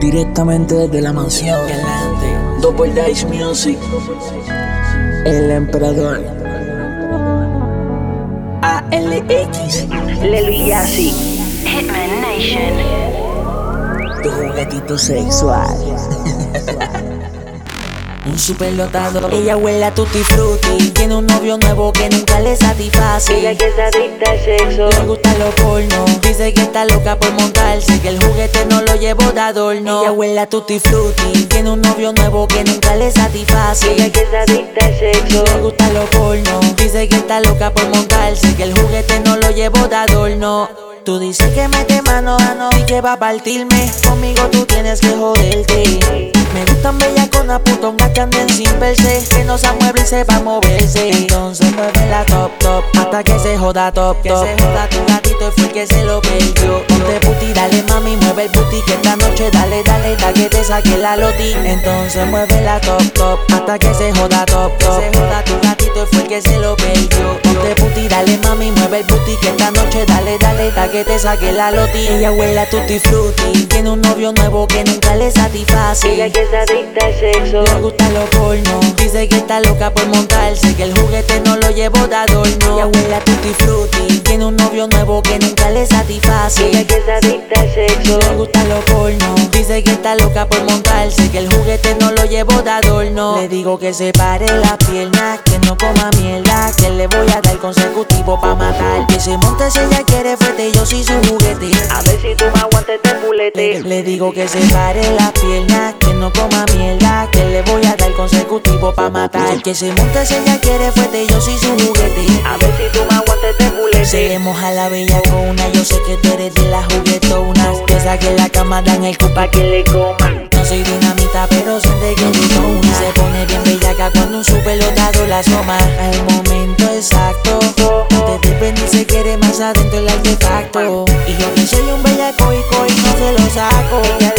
Directamente desde la mansión. Double Dice Music. El emperador. ALX. Lelo y Yassi. Hitman Nation. Tu juguetito sexual. Un superdotado, ella huele a tutti frutti Tiene un novio nuevo que nunca le satisface. Ella que es adicta al sexo. Le gusta lo porno Dice que está loca por montarse Que el juguete no lo llevo de adorno. Ella huele a tutti frutti Tiene un novio nuevo que nunca le satisface. Ella que es adicta al sexo. Le gusta lo porno Dice que está loca por montarse Que el juguete no lo llevo de adorno Tú dices que mete mano a no y que va a partirme. Conmigo tú tienes que joderte. Me gustan bellaconas, putongas que anden sin verse. Que no se mueve y sepa moverse. Entonces mueve la top top Hasta que se joda top top Que se joda tu gatito y fue que se lo perdió. Ponte puti, dale mami, mueve el booty Que esta noche dale, dale, da que te saque la loti. Entonces mueve la top top Hasta que se joda top top Que se joda tu gatito y fue que se lo perdió. Ponte puti, dale mami, mueve el booty Que esta noche dale, que te saque la loti Ella huele a tutti frutti Tiene un novio nuevo que nunca le satisface Ella que es adicta al sexo. le gusta lo porno Dice que está loca por montarse Que el juguete no lo llevo de adorno Ella huele a tutti frutti Tiene un novio nuevo que nunca le satisface Ella que es adicta al sexo. le gusta lo porno Dice que está loca por montarse Que el juguete llevo de adorno Le digo que se pare las piernas Que no coma mierda Que le voy a dar consecutivo pa' matar Que se monte si ella quiere fuerte Yo soy su juguete A ver si tú me aguantas este fulete. le digo que se pare las piernas, que no coma mierda, que le voy a dar consecutivo pa' matar. Que se monte si ella quiere fuerte, yo soy su juguete. A ver si tú me aguantas este fulete. Se moja la bella con una, yo sé que tú eres de las juguetonas. Que saque la cama, dan el cupa Pa' que le coma. Soy dinamita, pero siente que tú una. Se pone bien bellaca cuando un superlotado la asoma. Al momento exacto, depende y se quiere más adentro el artefacto. Y yo que soy un bellaco y coi, no se lo saco.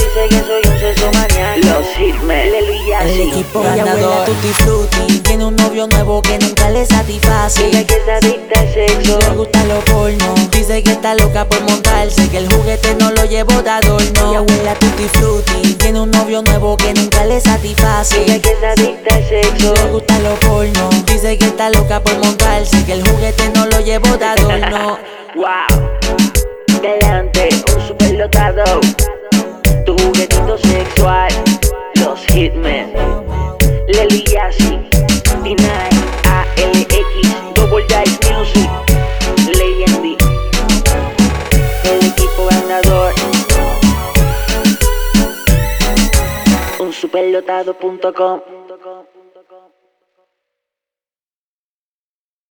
El equipo ganador tutti frutti Tiene un novio nuevo que nunca le satisface Ella que es adicta al sexo. Le gusta lo porno Dice que está loca por montarse Que el juguete no lo llevo de adorno Ella huele a tutti frutti Tiene un novio nuevo que nunca le satisface Ella que es adicta al sexo. Le gusta lo porno Dice que está loca por montarse Que el juguete no lo llevo de adorno Wow. Delante, un superdotado. Tu juguetito sexual. Los Hitmen. Yassi. D9. ALX. Double Dice Music. Leyendy. El equipo ganador. Un superdotado.com.